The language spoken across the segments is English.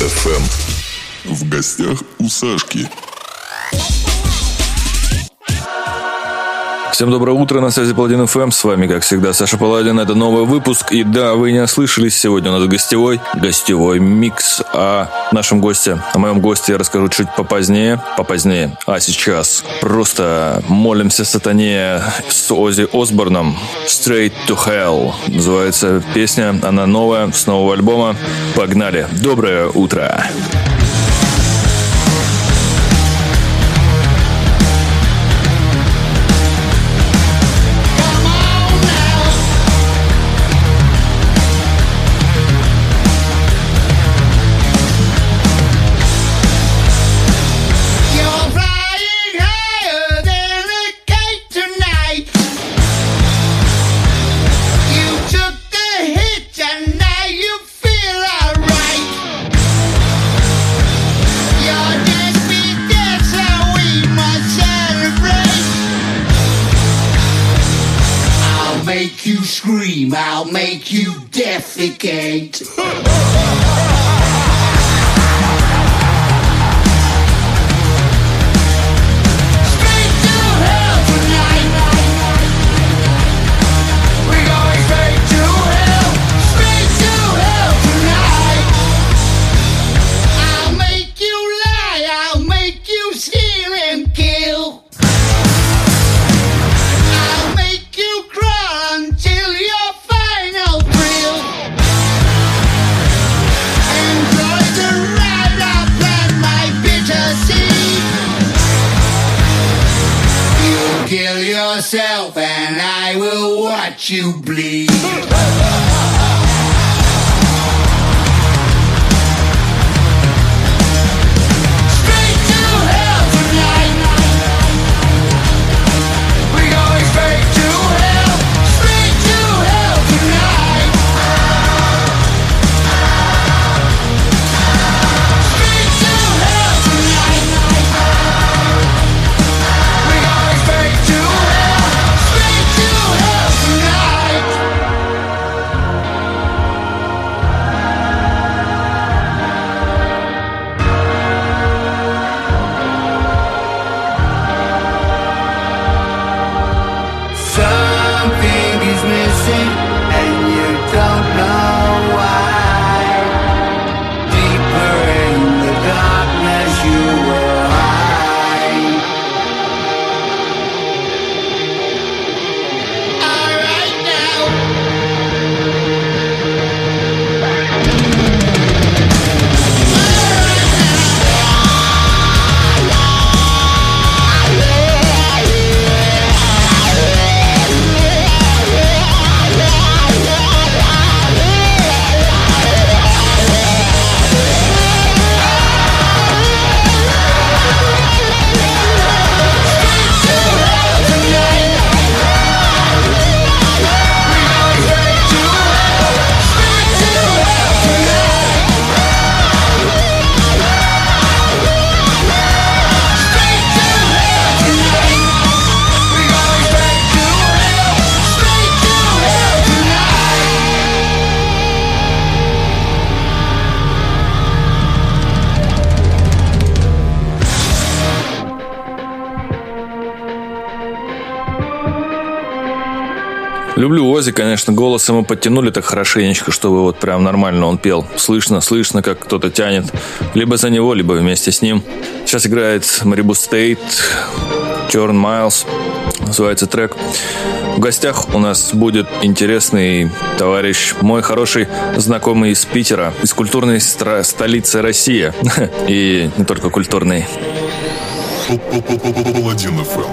FM. В гостях у Сашки. Всем доброе утро, на связи Паладин ФМ, с вами, как всегда, Саша Паладин, это новый выпуск, и да, вы не ослышались, сегодня у нас гостевой, гостевой микс о нашем госте, о моем госте я расскажу чуть попозднее, попозднее, а сейчас просто молимся сатане с Ози Осборном, Straight to Hell, называется песня, она новая, с нового альбома, погнали, доброе утро! defecate. You bleed. Люблю Ози, конечно, голос ему подтянули так хорошенечко, чтобы вот прям нормально он пел. Слышно, слышно, как кто-то тянет. Либо за него, либо вместе с ним. Сейчас играет Марибу Стейт, Черн Майлз, называется трек. В гостях у нас будет интересный товарищ, мой хороший знакомый из Питера, из культурной столицы России. И не только культурной. Паладин ФМ.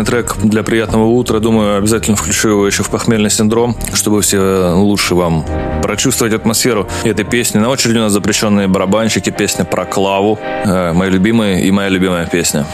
Приятный трек для приятного утра. Думаю, обязательно включу его еще в похмельный синдром, чтобы все лучше вам прочувствовать атмосферу этой песни. На очереди у нас запрещенные барабанщики, песня про Клаву, э, моя любимая и моя любимая песня.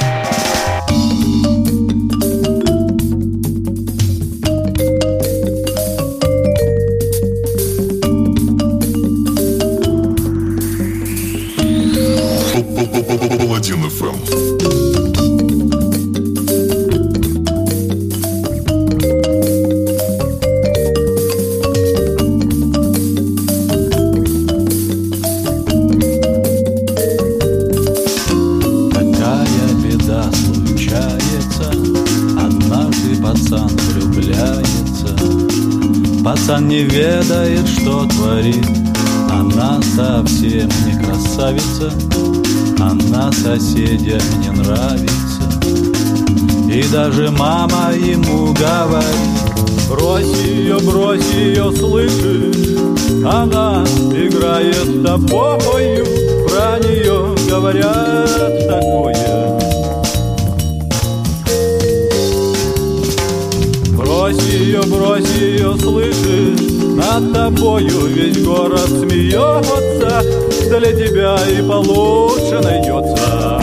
Тобою весь город смеется, для тебя и получше найдется.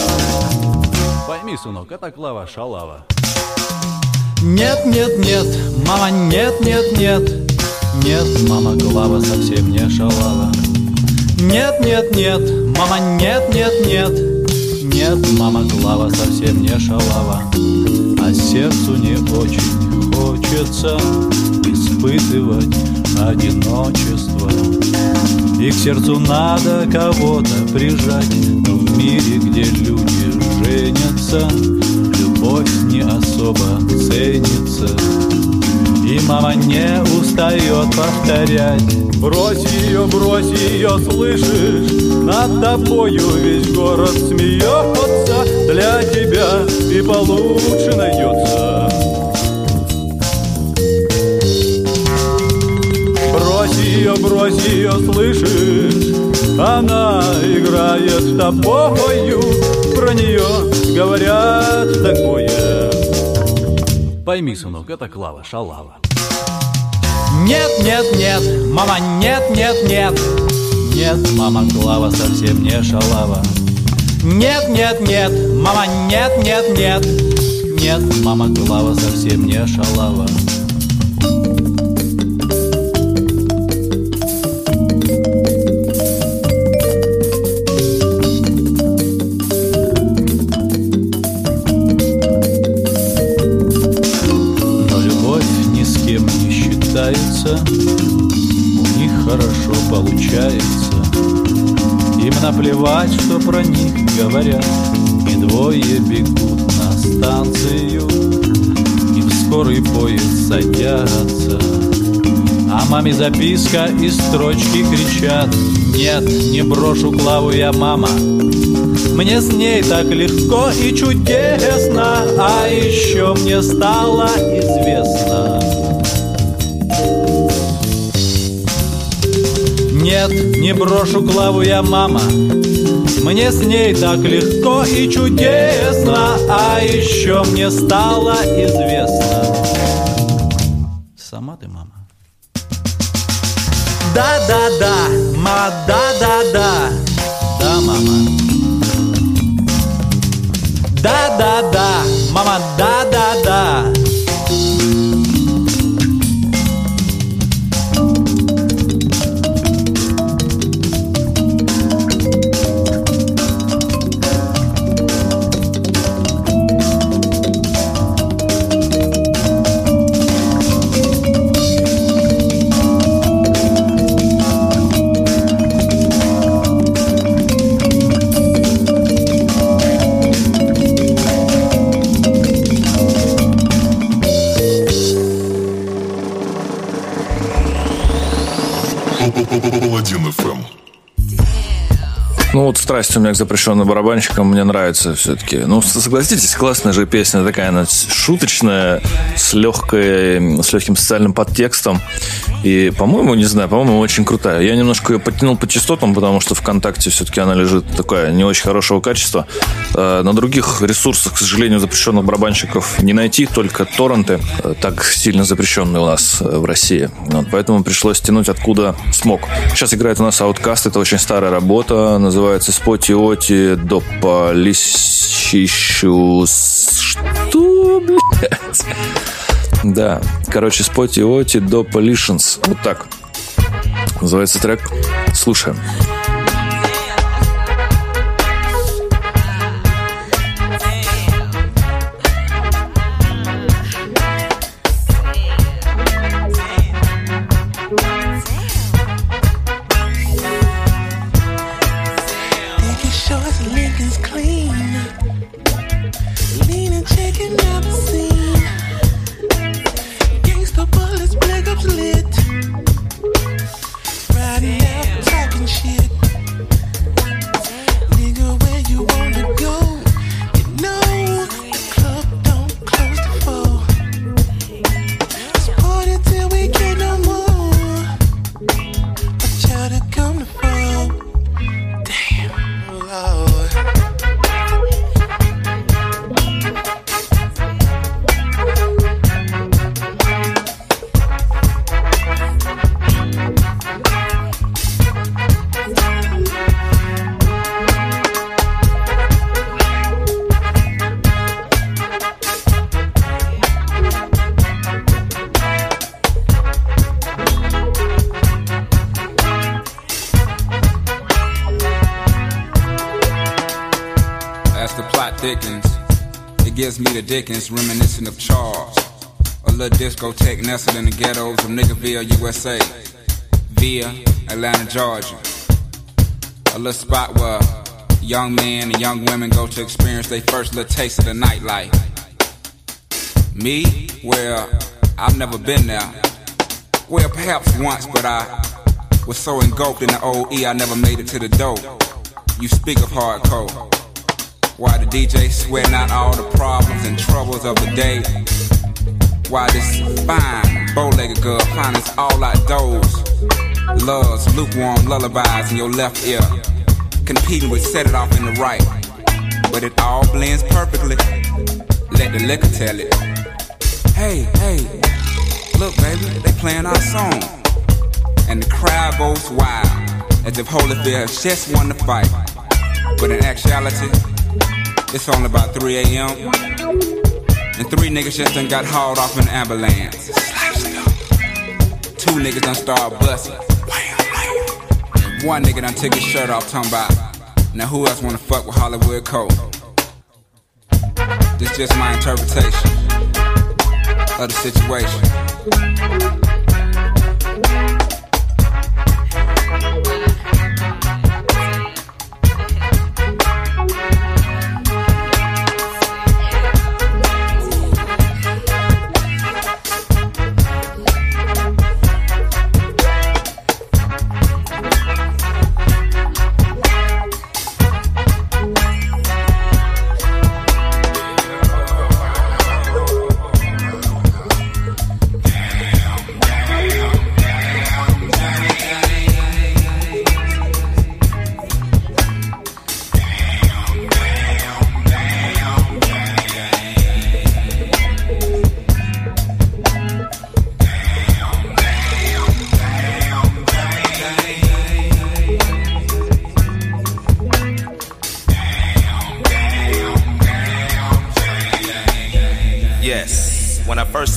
Пойми, сынок, это Клава Шалава. Нет, нет, нет, мама, нет, нет, нет. Нет, мама, Клава совсем не шалава. Нет, нет, нет, мама, нет, нет, нет. Нет, мама, Клава совсем не шалава. А сердцу не очень хочется испытывать одиночество. И к сердцу надо кого-то прижать, но в мире, где люди женятся, любовь не особо ценится. И мама не устает повторять Брось ее, брось ее, слышишь? Над тобою весь город смеется Для тебя и получше найдется Ее, брось ее, слышишь? Она играет с тобою Про нее говорят такое Пойми, сынок, это Клава Шалава. Нет, нет, нет, мама, нет, нет, нет. Нет, мама, Клава совсем не шалава. Нет, нет, нет, мама, нет, нет, нет. Нет, мама, Клава совсем не шалава. Про них говорят, и двое бегут на станцию, и в скорый поезд садятся. А маме записка и строчки кричат Нет, не брошу Клаву я, мама Мне с ней так легко и чудесно А еще мне стало известно. Нет, не брошу Клаву я, мама Мне с ней так легко и чудесно А еще мне стало известно. Сама ты, мама. Да-да-да, ма, страсть у меня к запрещенным барабанщикам мне нравится все-таки. Ну, согласитесь, классная же песня такая, она шуточная, с легкой, с легким социальным подтекстом. И, по-моему, не знаю, по-моему, очень крутая. Я немножко ее подтянул по частотам, потому что ВКонтакте все-таки она лежит такая не очень хорошего качества. Э, на других ресурсах, к сожалению, запрещенных барабанщиков не найти, только торренты, э, так сильно запрещенные у нас э, в России. Вот, поэтому пришлось тянуть откуда смог. Сейчас играет у нас Outcast, это очень старая работа, называется Споти Оти до Полищищу... Что, блядь? Да, короче, Споти Оти до Pollutions. Вот так. Называется трек. Слушаем. Dickens, reminiscent of Charles. A little discotheque nestled in the ghettos of Niggerville, USA, via Atlanta, Georgia. A little spot where young men and young women go to experience their first little taste of the nightlife. Me? Well, I've never been there. Well, perhaps once, but I was so engulfed in the OE I never made it to the door. You speak of hardcore. Why the DJ sweating out all the problems and troubles of the day? Why this fine, bow-legged girl finds all outdoors? Loves lukewarm lullabies in your left ear, competing with set it off in the right. But it all blends perfectly. Let the liquor tell it. Hey, hey, look, baby, they playing our song, and the crowd goes wild as if Holyfield has just won the fight. But in actuality, it's only about 3 a.m. And three niggas just done got hauled off an ambulance. Two niggas done started busting. And one nigga done took his shirt off, talking about, now who else wanna fuck with Hollywood Cole? This just my interpretation of the situation.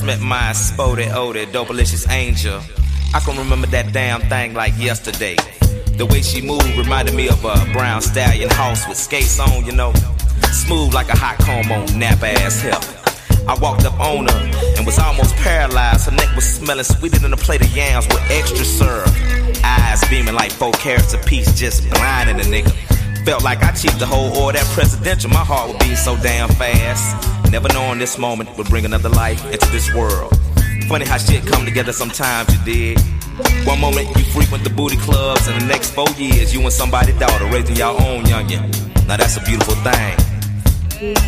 Met my spotted, oded, dopalicious angel, I can remember that damn thing like yesterday. The way she moved reminded me of a brown stallion horse with skates on, you know, smooth like a hot comb on nap ass hip. I walked up on her and was almost paralyzed. Her neck was smelling sweeter than a plate of yams with extra syrup. Eyes beaming like four carats apiece, just blinding a nigga. Felt like I cheated the whole order that presidential. My heart would beat so damn fast. Never knowing this moment would bring another life into this world. Funny how shit come together sometimes you did. One moment you frequent the booty clubs, and the next four years you and somebody's daughter raising your own youngin'. Now that's a beautiful thing.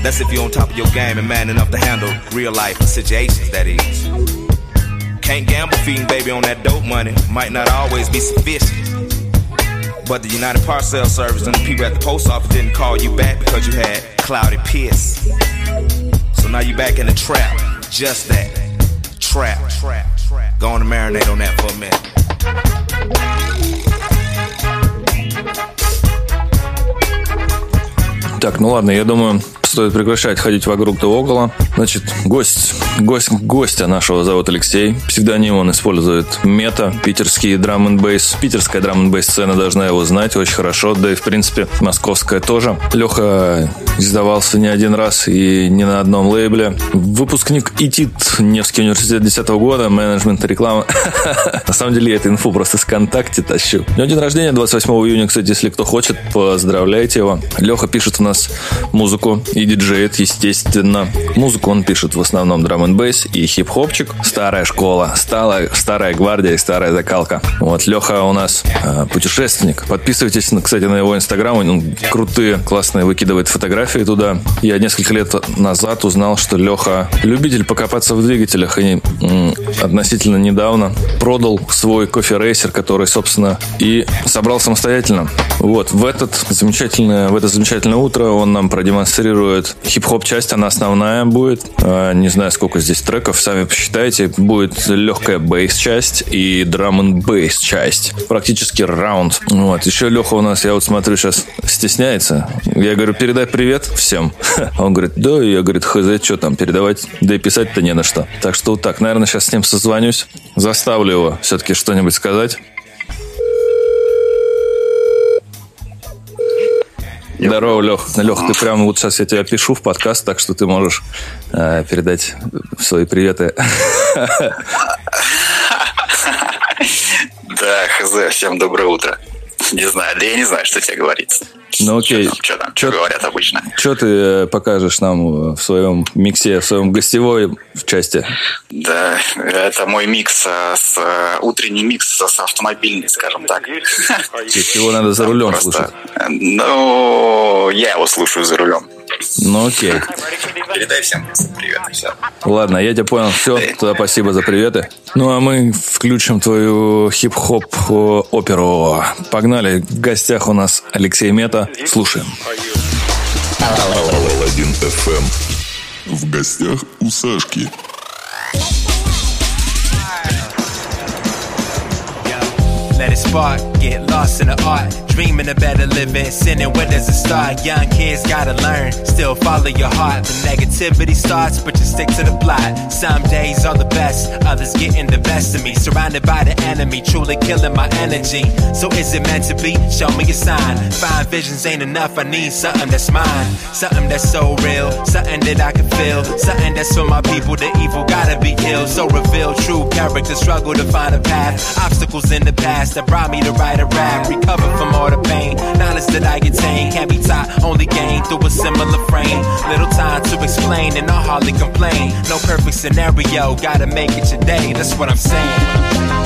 That's if you're on top of your game and man enough to handle real life situations, that is. Can't gamble feeding baby on that dope money. Might not always be sufficient. But the United Parcel Service and the people at the post office didn't call you back because you had cloudy piss. Now you back in the trap. Just that. Trap. Go on and marinate on that for a minute. Так, ну ладно, я думаю, стоит прекращать ходить вокруг да около. Значит, гость, гость, гостя нашего зовут Алексей. Псевдоним он использует Мета, питерский драм н бейс. Питерская драм н бейс сцена должна его знать очень хорошо, да и в принципе московская тоже. Леха издавался не один раз и не на одном лейбле. Выпускник ИТИТ, Невский университет 10 года, менеджмент и реклама. На самом деле я эту инфу просто с ВКонтакте тащу. У него день рождения 28 июня, кстати, если кто хочет, поздравляйте его. Леха пишет у нас музыку и диджеет, естественно. Музыку он пишет в основном драм н бейс и хип-хопчик. Старая школа, старая, старая гвардия и старая закалка. Вот, Леха у нас э, путешественник. Подписывайтесь, кстати, на его инстаграм. Он крутые, классные выкидывает фотографии туда. Я несколько лет назад узнал, что Леха любитель покопаться в двигателях и м, относительно недавно продал свой кофе-рейсер, который, собственно, и собрал самостоятельно. Вот, в, этот замечательное, в это замечательное утро он нам продемонстрирует хип-хоп часть, она основная будет. А, Не знаю, сколько здесь треков, сами посчитайте. Будет легкая бейс-часть и драм н бейс часть. Практически раунд. Вот, еще Леха у нас, я вот смотрю, сейчас стесняется. Я говорю, передай привет всем. Он говорит, да, я, говорит, хз, что там передавать, да и писать-то не на что. Так что вот так, наверное, сейчас с ним созвонюсь, заставлю его все-таки что-нибудь сказать. Здорово, Лех. Лех, ты прямо вот сейчас я тебя пишу в подкаст, так что ты можешь э, передать свои приветы. Да, хз, всем доброе утро. Не знаю, да я не знаю, что тебе говорится. Ну окей. Что там, что там, Чё- что говорят обычно? Что ты э, покажешь нам в своем миксе, в своем гостевой части? Да, это мой микс э, с э, утренний микс с автомобильный, скажем так. Его надо за рулем слушать. э, Ну, я его слушаю за рулем. Ну окей. Передай всем привет и все. Ладно, я тебя понял. Все, тогда спасибо за приветы. Ну, а мы включим твою хип-хоп э, оперу. Погнали. В гостях у нас Алексей Мета. Слушаем. Паладин FM. В гостях у Сашки. Let it spark, get lost in the art. Dreaming of better living, sinning where does it start? Young kids gotta learn, still follow your heart. The negativity starts, but you stick to the plot. Some days are the best, others getting the best of me. Surrounded by the enemy, truly killing my energy. So is it meant to be? Show me a sign. Find visions ain't enough, I need something that's mine. Something that's so real, something that I can feel. Something that's for my people, the evil gotta be killed. So reveal true character, struggle to find a path. Obstacles in the past that brought me to write a rap. Recover from all the pain, knowledge that I attain can't be taught, only gained through a similar frame. Little time to explain, and I hardly complain. No perfect scenario, gotta make it today. That's what I'm saying.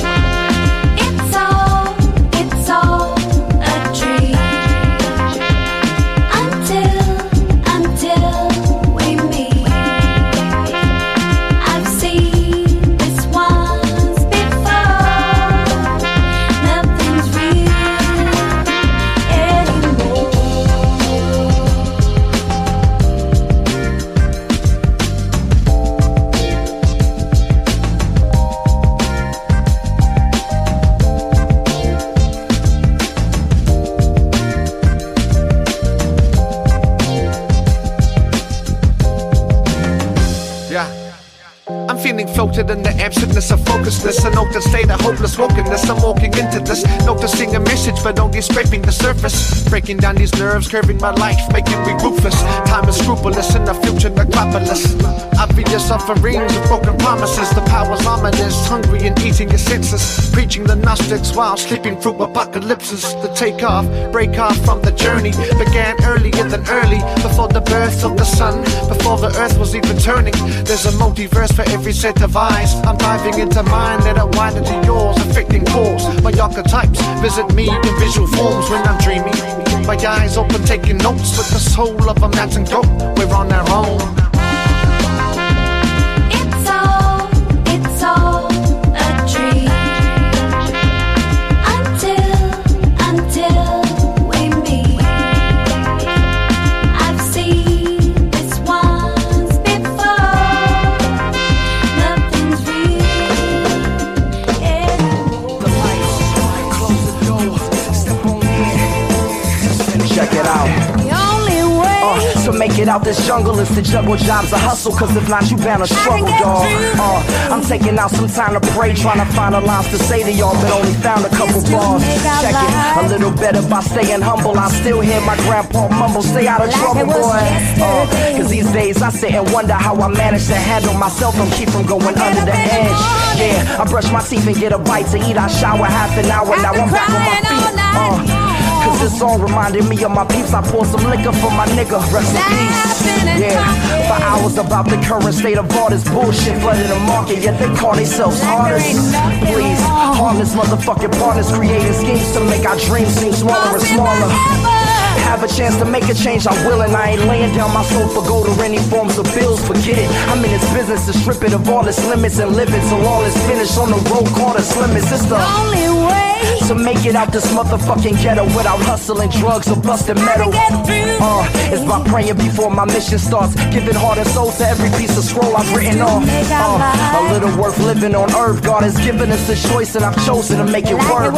Floated in the absentness of focusness. I note the state of hopeless wokenness. I'm walking into this, noticing a message, but only scraping the surface. Breaking down these nerves, curving my life, making me ruthless. Time is scrupulous in the future necropolis. Obvious offerings of broken promises. The power's ominous, hungry and eating your senses. Preaching the Gnostics while sleeping through apocalypses. The takeoff, break off from the journey began earlier than early, before the birth of the sun, before the earth was even turning. There's a multiverse for every set like I'm diving into mine that are wind into yours, affecting cause. My archetypes visit me in visual forms when I'm dreaming. My eyes open, taking notes with the soul of a mountain goat. We're on our own. It out this jungle it's the juggle jobs or hustle, cause if not, you bound to struggle, dog. Uh, I'm taking out some time to pray, trying to find a lines to say to y'all, but only found a couple bars. Check it, a little better by staying humble. I still hear my grandpa mumble, stay out of trouble, boy. Uh, cause these days I sit and wonder how I manage to handle myself and keep from going under the edge. Yeah, I brush my teeth and get a bite to eat. I shower half an hour, now I'm back on my feet. Uh, this song reminded me of my peeps. I poured some liquor for my nigga. Rest in peace. Yeah, for hours about the current state of all this bullshit flooding the market. Yet they call themselves artists. Please, harmless motherfucking partners creating schemes to make our dreams seem smaller and smaller. Have a chance to make a change, I will, and I ain't laying down my soul for gold or any forms of bills. Forget it. I'm in this business to strip it of all its limits and live it till all is finished on the road called its limits. It's the only way to make it out this motherfucking ghetto without hustling drugs or busting metal. Uh, it's by praying before my mission starts, giving heart and soul to every piece of scroll I've written off. Uh, a little worth living on earth. God has given us the choice, and I've chosen to make it work.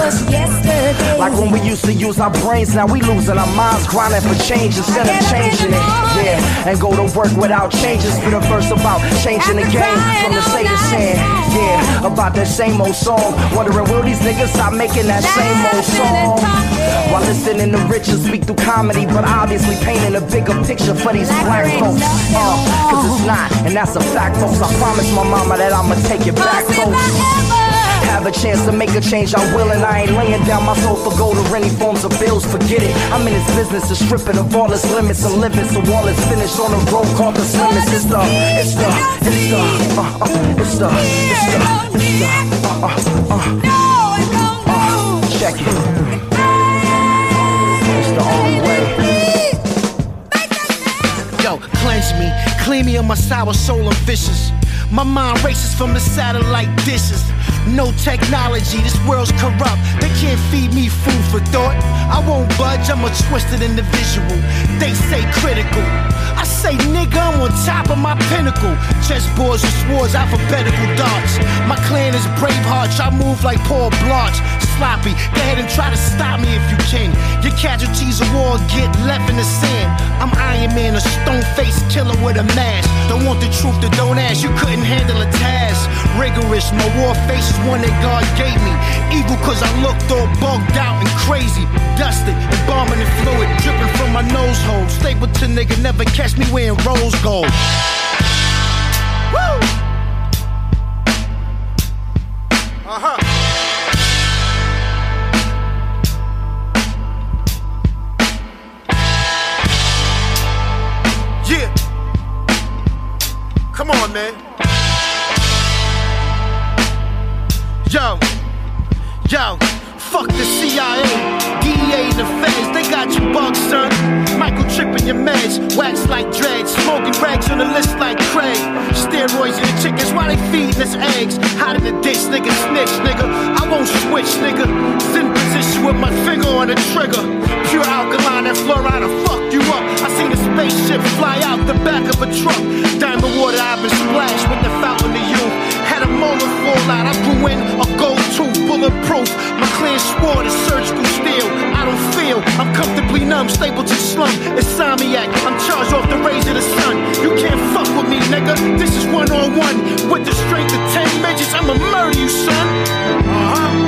Like when we used to use our brains, now we losing our minds, grinding for change instead of changing it. Yeah, and go to work without changes. Spit a verse about changing the game from the state of sin. Yeah, about that same old song. Wondering will these niggas stop making that same old song? While listening to Richard speak through comedy, but obviously painting a bigger picture for these black folks. Uh, Cause it's not, and that's a fact, folks. I promise my mama that I'ma take it back, folks. Have a chance to make a change, I will, and I ain't laying down my soul for gold or any forms of bills. Forget it. I'm in this business to strip it of all its limits and limits. So all is finished on the road called the slimmest. It's the, it's the, it's the, uh, uh, it's the, it's the, it's the, uh, uh, uh, uh, check it. It's the only way. Yo, cleanse me, clean me of my sour soul and vicious. My mind races from the satellite dishes. No technology, this world's corrupt. They can't feed me food for thought. I won't budge, I'm a twisted individual. They say critical. I say, nigga, I'm on top of my pinnacle. Chessboards with swords, alphabetical darts. My clan is Bravehearts, I move like Paul Blanche. Sloppy, go ahead and try to stop me if you can. Your casualties of war get left in the sand. I'm Iron Man, a stone faced killer with a mask. Don't want the truth, to don't ask. You couldn't handle a task. Rigorous, my war face is one that God gave me. Evil cause I looked all bugged out and crazy. Dusted, embalming and fluid dripping from my nose hole. Stapleton nigga never catch me wearing rose gold. Yo, yo, fuck the CIA, DEA, the feds. They got you bugged, son. Michael tripping your meds, wax like dreads, smoking rags on the list like Craig. Steroids in the chickens, why they feeding us eggs? Hot in the ditch, nigga, snitch, nigga. I won't switch, nigga. Zen position with my finger on the trigger. Pure alkaline and fluoride fuck you up. I seen a spaceship fly out the back of a truck. Diamond water, I've been splashed with the fountain of youth. Had a molar fall out, I grew in a gold tooth, bulletproof. My clan swore to surgical steel. I don't feel, I'm comfortably numb, stable to slum. Insomniac, I'm charged off the rays of the sun. You can't fuck with me, nigga. This is one on one. With the strength of 10 midgets, I'ma murder you, son. Uh huh.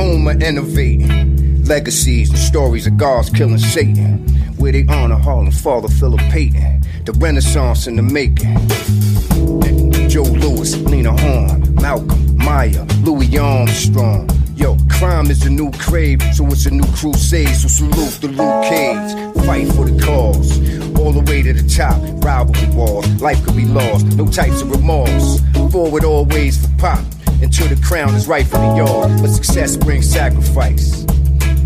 Home of innovating. Legacies and stories of gods killing Satan. Where they honor Harlem's father, Philip Payton. The Renaissance in the making. Joe Louis, Lena Horne, Malcolm, Maya, Louis Armstrong. Yo, crime is the new crave, so it's a new crusade. So salute the Luke Cage, fight for the cause. All the way to the top, rivalry wars. Life could be lost, no types of remorse. Forward always for pop, until the crown is rightfully yours. But success brings sacrifice,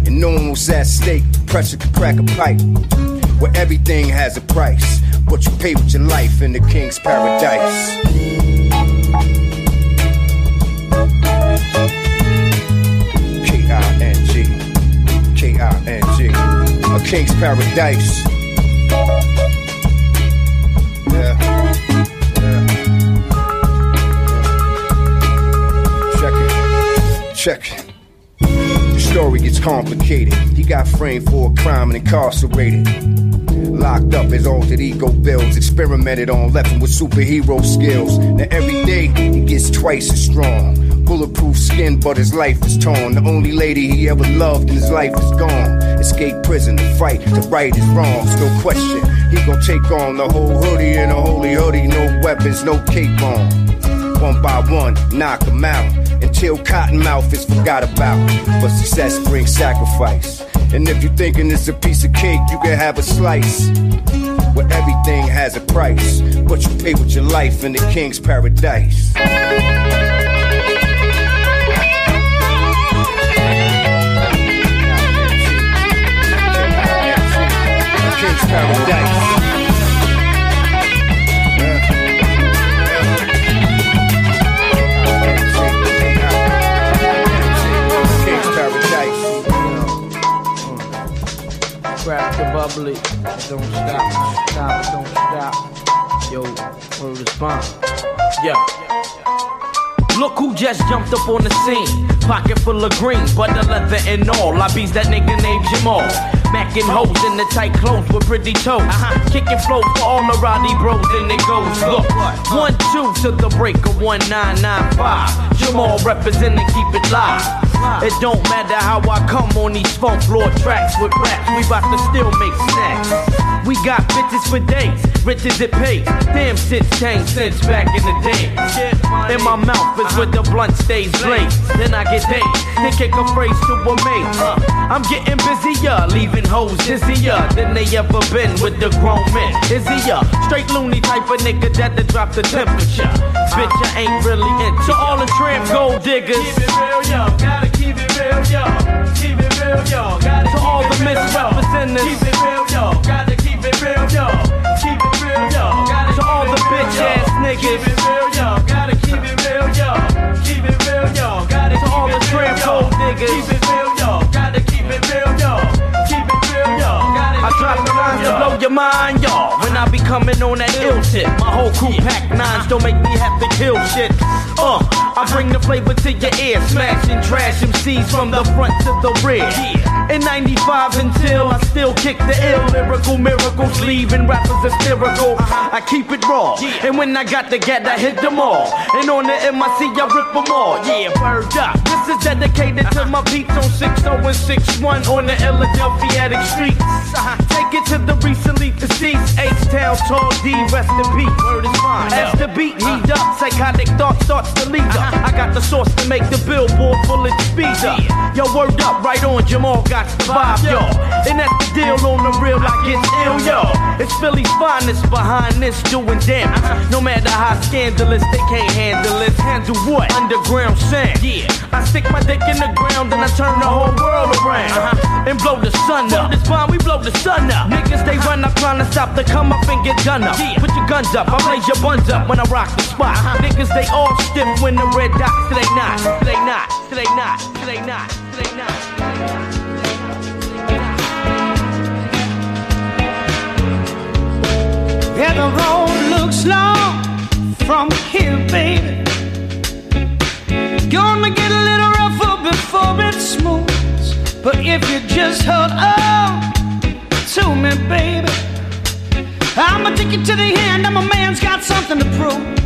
and no one was at stake. Pressure could crack a pipe, where everything has a price. What you pay with your life in the king's paradise. K-I-N-G, K-I-N-G, a king's paradise. Check it. The story gets complicated. He got framed for a crime and incarcerated. Locked up, his alter ego builds. Experimented on, left him with superhero skills. Now every day he gets twice as strong. Bulletproof skin, but his life is torn. The only lady he ever loved in his life is gone. Escape prison to fight to right his wrongs. No question, he gon' take on the whole hoodie and a holy hoodie. No weapons, no cape on. One by one, knock him out until Cottonmouth is forgot about. But success brings sacrifice. And if you're thinking it's a piece of cake, you can have a slice. Where everything has a price, but you pay with your life in the king's paradise. King's paradise. Crack the bubbly. Don't stop, don't stop, don't stop. Yo, word is bomb. Yo. Look who just jumped up on the scene. Pocket full of green, butter leather and all. I beats that nigga named Jamal. Macking hoes in the tight clothes with pretty toes. Uh-huh. Kicking flow for all the Roddy bros, and it goes. Look, one, two to the break of 1995. Jamal representing, keep it live. It don't matter how I come on these funk floor tracks with raps. We bout to still make snacks. We got bitches for days, rich as it pays. Damn shit's changed since back in the day. In my mouth is where the blunt stays blazed. Then I get dazed, then kick a phrase to a mate. I'm getting busier, leaving hoes dizzier than they ever been with the grown men. A straight loony type of nigga that to drop the temperature? Bitch, I ain't really into all the tramp gold diggers. Keep it real, yo. Keep it real, yo. Keep it real, yo. Gotta to all the misrepresentatives. Keep it real, yo. Gotta keep it real, yo. Keep it real, yo. Gotta to all the bitch ass niggas. Keep it real, yo. Gotta keep it real, yo. Keep it real, yo. Gotta to all the tramp gold diggers. Keep it real, drop the lines to blow your mind, y'all. When I be coming on that ill tip, my whole crew pack nines don't make me have to kill shit. Uh, I bring the flavor to your ear, smashing trash MCs from the front to the rear. In 95 until I still kick the ill lyrical miracles, leaving rappers hysterical. I keep it raw, and when I got the get, I hit them all. And on the MIC, I rip them all. Yeah, word up. This is dedicated to my peeps on 60 and 61 on the Philadelphia streets. Take it to the recently deceased H-Town Tall D, rest in peace. Word is fine. As the beat uh-huh. heat up, psychotic thought starts to lead up. Uh-huh. I got the sauce to make the billboard full of speed up. Yo, word up, right on, Jamal got the vibe, yo. And that's the deal on the real, I get ill, yo. It's Philly's finest behind this doing damage. Uh-huh. No matter how scandalous, they can't handle it. Handle what? Underground sand. Yeah. I stick my dick in the ground and I turn the whole world around. And blow the sun up. This bomb, we blow the sun up. Niggas, they run up trying to stop the come up and get done up. Put your guns up, I blaze your buns up when I rock the spot. Uh-huh. Niggas, they all stiff when the red dots, they not, they not, they not, they not, they not. Yeah, the road looks long from here, baby. Gonna get a little rougher before it smooths. But if you just hold on to me, baby, take you to the end. I'm a man's got something to prove.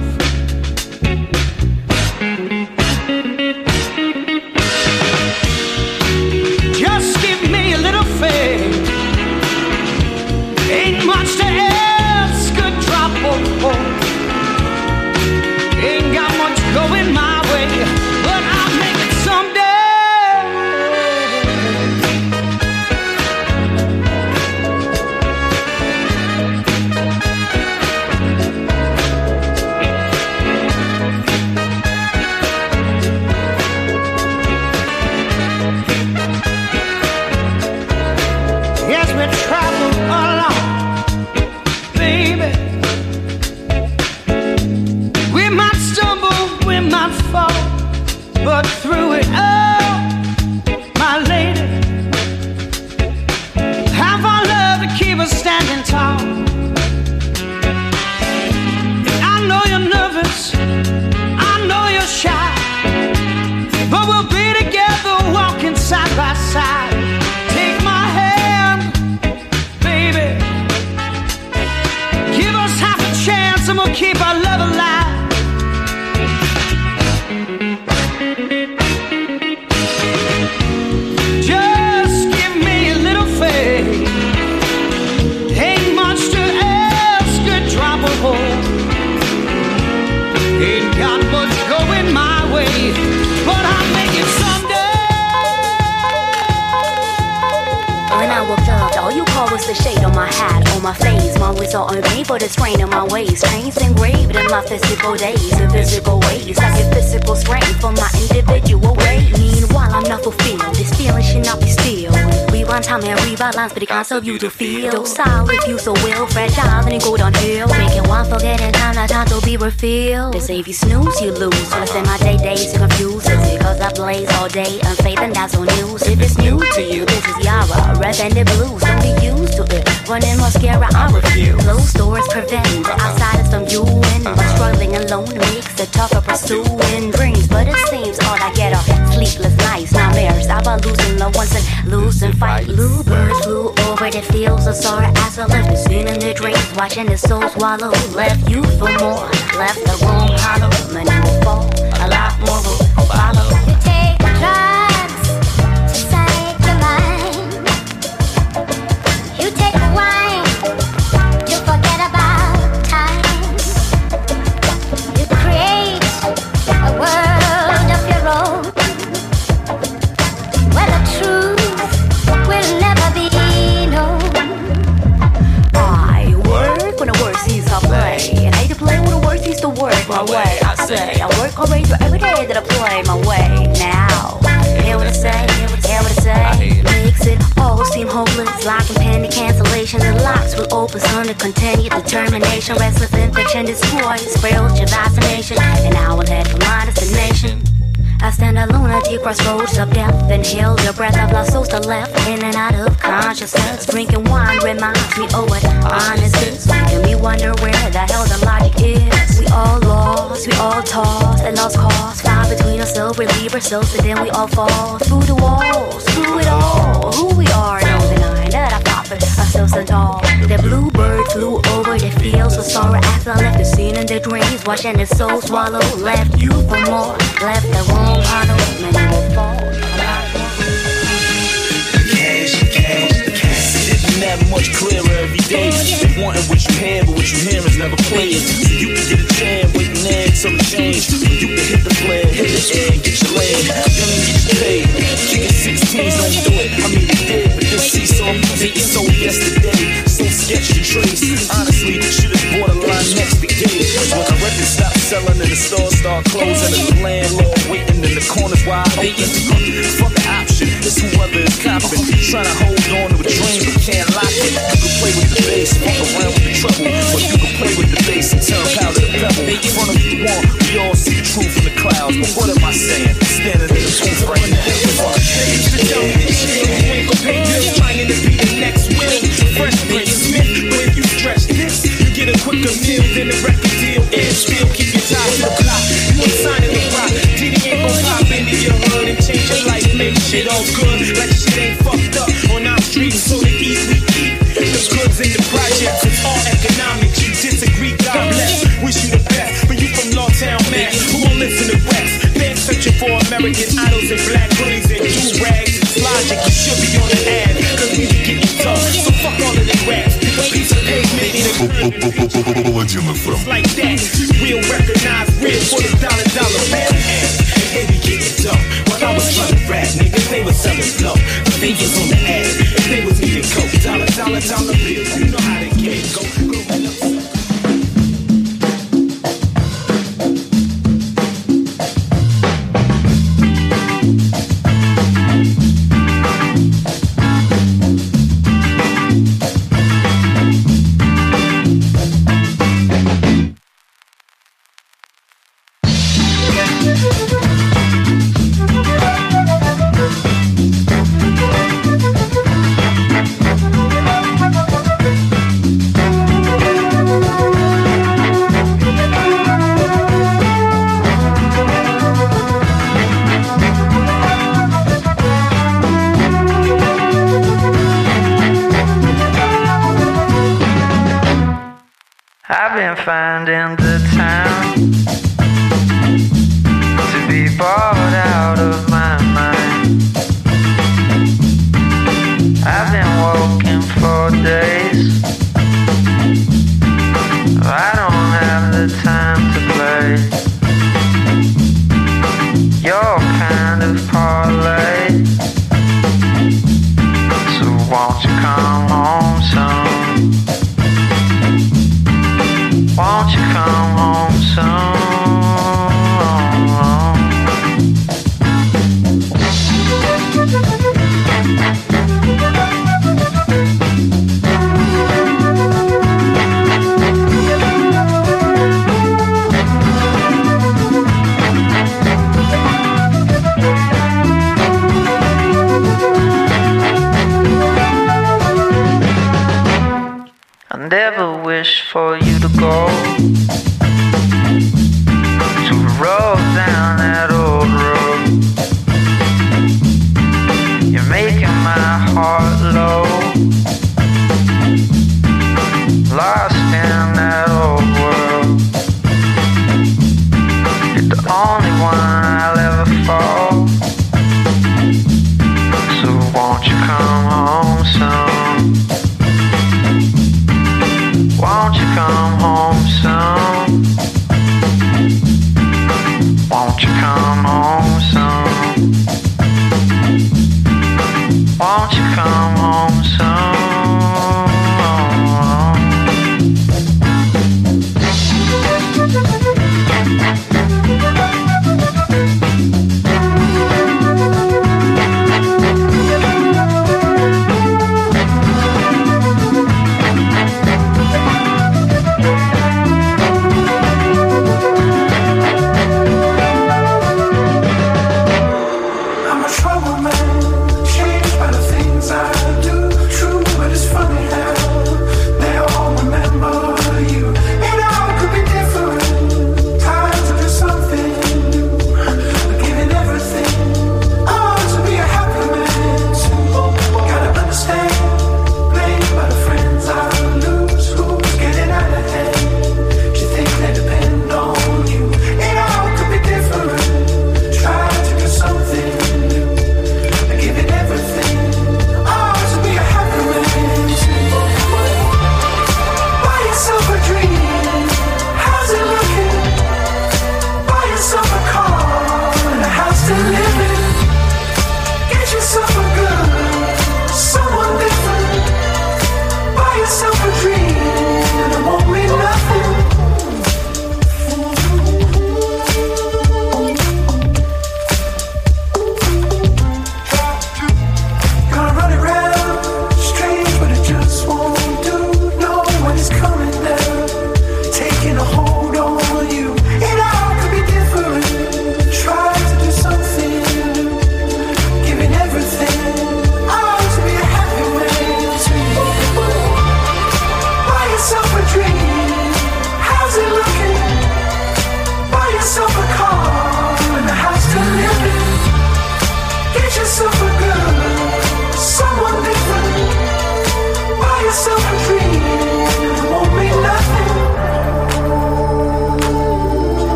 My face. My wits are me, but it's strain in my ways. Trains engraved in my physical days, in physical ways. I get physical strength from my individual ways. Meanwhile, I'm not fulfilled. This feeling should not be still. Rewind time and rewrite lines, but it can't serve you to feel. Docile if you so will, fragile, then it go downhill. Making one forget forgetting time, not time to be refilled. They say if you snooze, you lose. So I spend my day days to confuse. Is it cause I blaze all day, unfaith and that's on news. If it's new to you, this is Yara, red and the blues. Don't be used. Running mascara, I refuse. Closed doors prevent outsiders from in. But struggling alone makes it tougher pursuing dreams. But it seems all I get are sleepless nights, nightmares about losing loved ones and losing fight. Bluebirds flew over the fields of sorrow as I left the scene in their dreams, watching the souls swallow. Left you for more, left the room hollow. Many will fall, a lot more say, I work already for every day that I play my way. Now, hear what I say, hear what I say. Makes it all seem hopeless, like impending cancellation. The locks will open soon to continue determination. Restless infection destroys spiritual vaccination. And I will head for my destination. I stand alone at the crossroads of death and heal the breath of lost souls to left in and out of consciousness. Drinking wine reminds me of what honest is. Making me wonder where the hell the logic is. We all lost, we all tossed and lost cause. Fight between ourselves, relieve ourselves, and then we all fall through the walls, through it all. Who we are, no denying that I for ourselves and all. The bluebird flew the fields of sorrow after I left the scene in the dreams, watching the soul swallow. Left you for more, left the room hollow. Many will fall. cash, cash, cash. Getting that much clearer every day. Oh, they wanting what you hear, but what you hear is never playing. You can get a jam, waiting there it change. You can hit the flare, hit the air, get your land. Then you get paid. Kicking 16s don't do it. I mean, they did, but this seesaw music is so yesterday. Sketch to trace. Honestly, should have bought a line next to gate. When the records stop selling and the stores start closing, and the landlord waiting in the corners wide open. Fuck the option, it's whoever is copping. Trying to hold on to a dream, but can't lock it. You can play with the bass, fuck around with the trouble. But you can play with the bass and turn powder to pebble. In Front of you want, we all see the truth in the clouds. But what am I saying? Standing in the booth right now. Fuck. Trying to be the next win. Fresh stretch this, you get a quicker meal than the record deal. And still keep your ties to the clock. You ain't signing the rock. Diddy ain't gon' pop into your hood and change your life, make shit all good. Like shit ain't fucked up on our streets, so the eat, we eat. The goods in the projects, it's all economics. You disagree, God bless. Wish you the best, but you from Lawtown, man. Who won't listen to Rex? Been searching for American idols and black hoodies and do rags. Logic, you should be on the ad, cause we be getting tough. So fuck all Паладин ФМ. like that. Real recognize real for the dollar dollar bill. And they be getting tough. While I was trying to rap, niggas, they was selling love. The fingers on the ad, they was eating coke. Dollar, dollar, dollar bills. You know how they get go. go.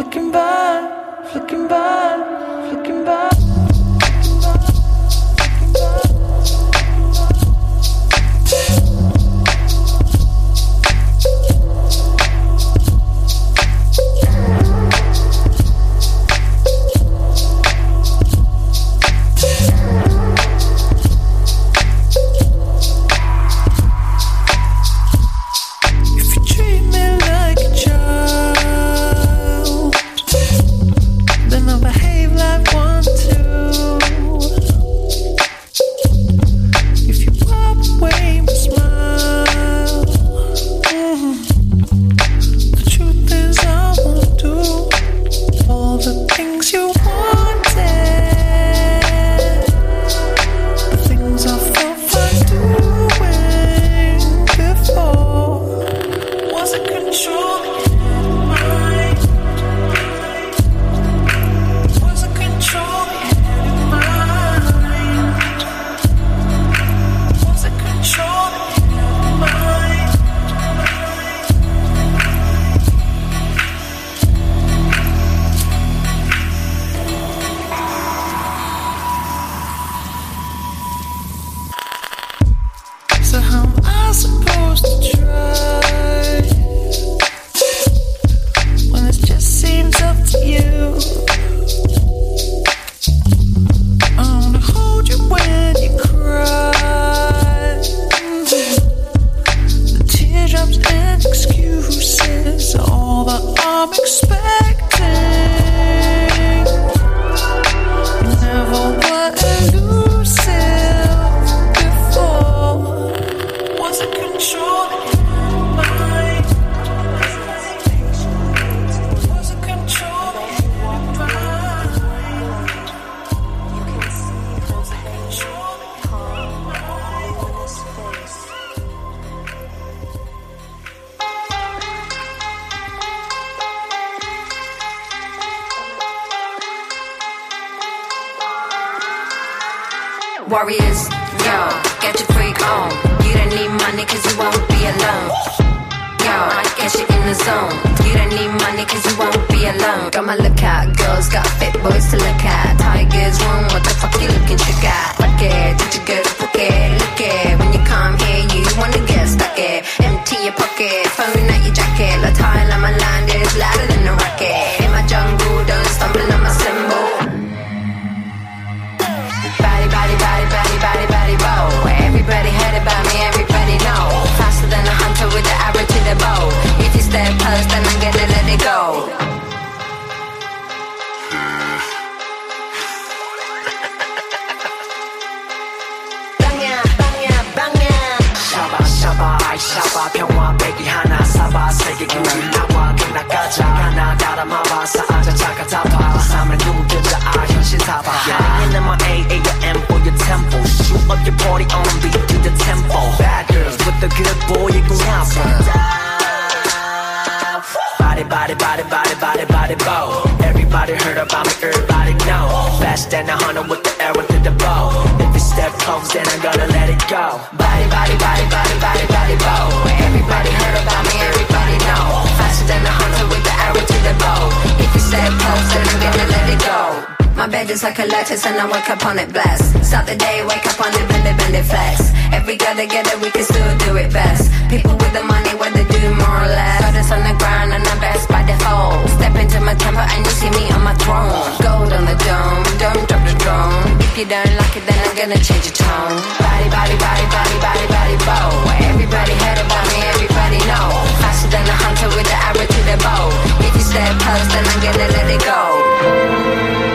By, flicking just like a lettuce and I wake up on it Blast. Start the day, wake up on it, bend it, bend it, flex. Every girl together, we can still do it best. People with the money, what they do more or less. Got us on the ground and I'm best by default. Step into my temple and you see me on my throne. Gold on the dome, don't drop the drone. If you don't like it, then I'm gonna change your tone. Body, body, body, body, body, body, bow. Everybody heard about me, everybody know. Faster than a hunter with the arrow to the bow. If you step close, then I'm gonna let it go.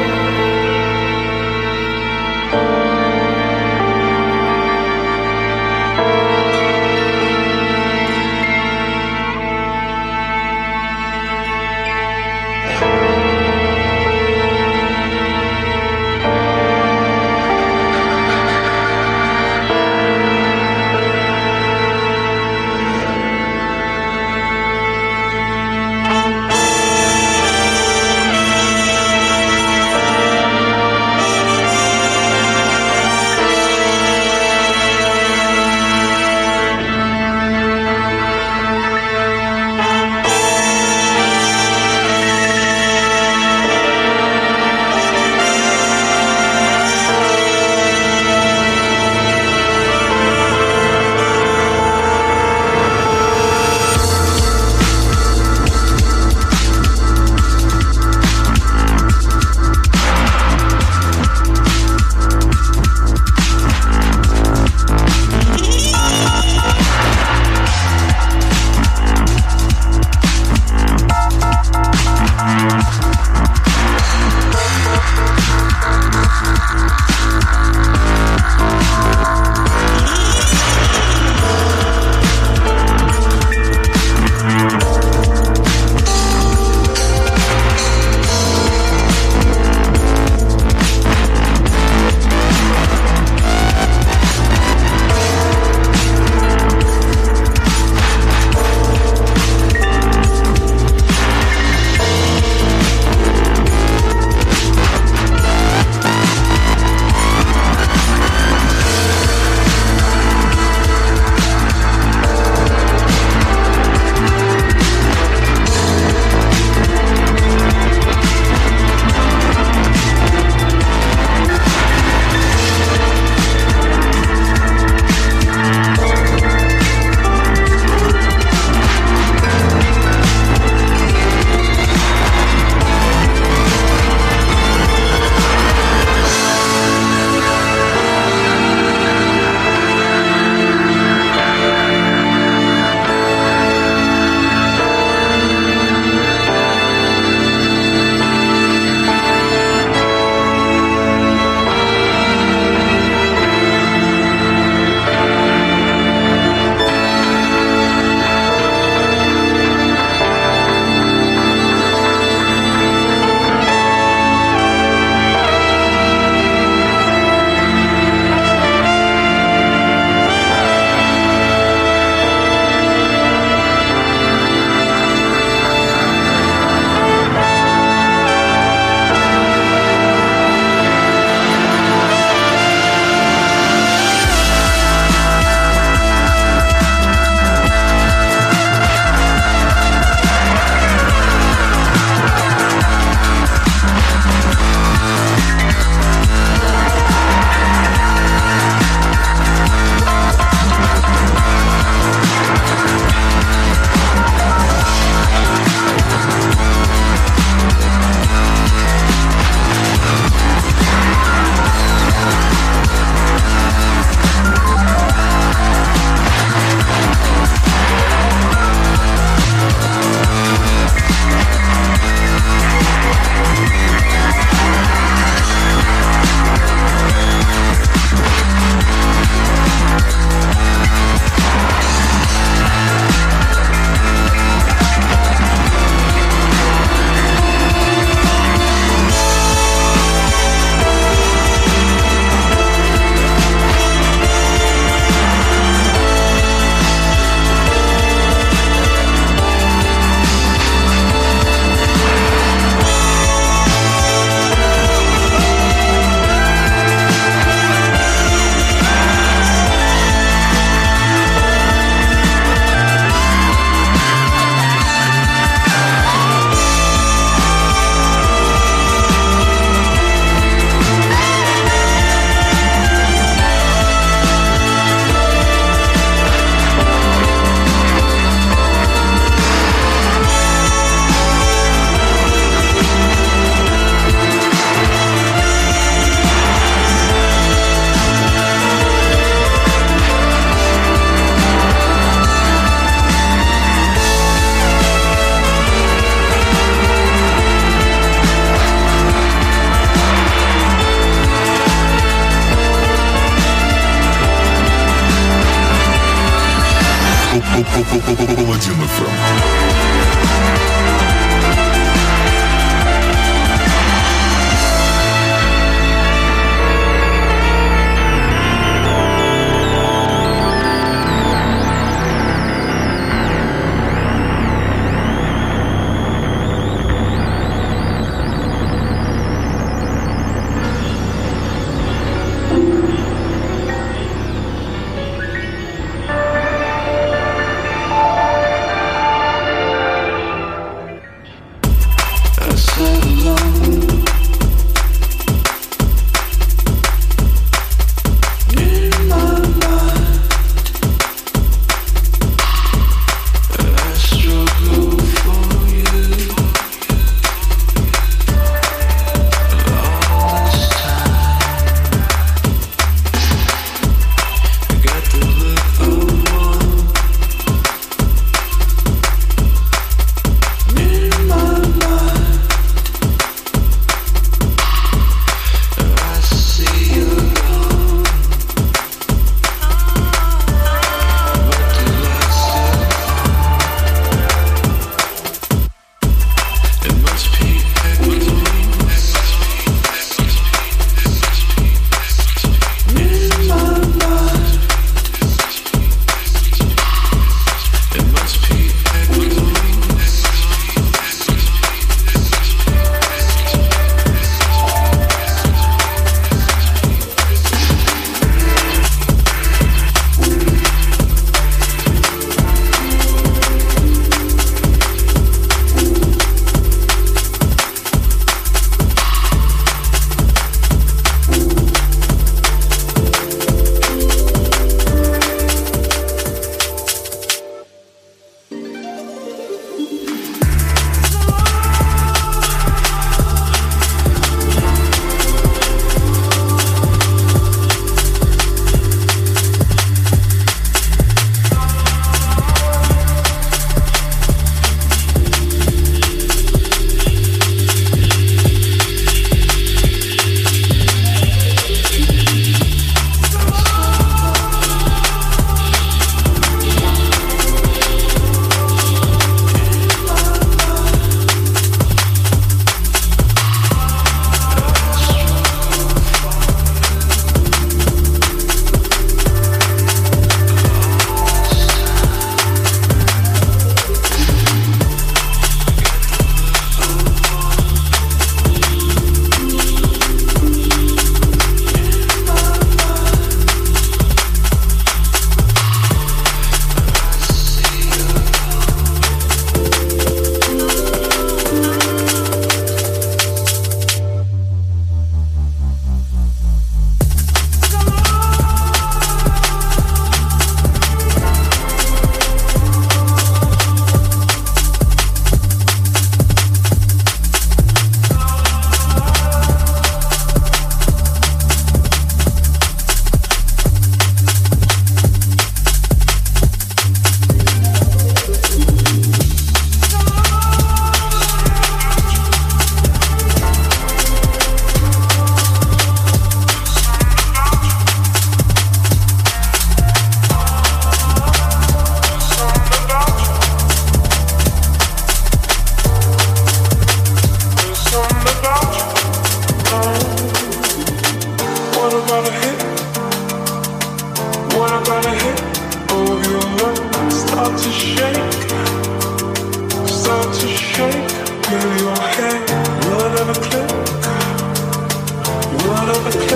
Blood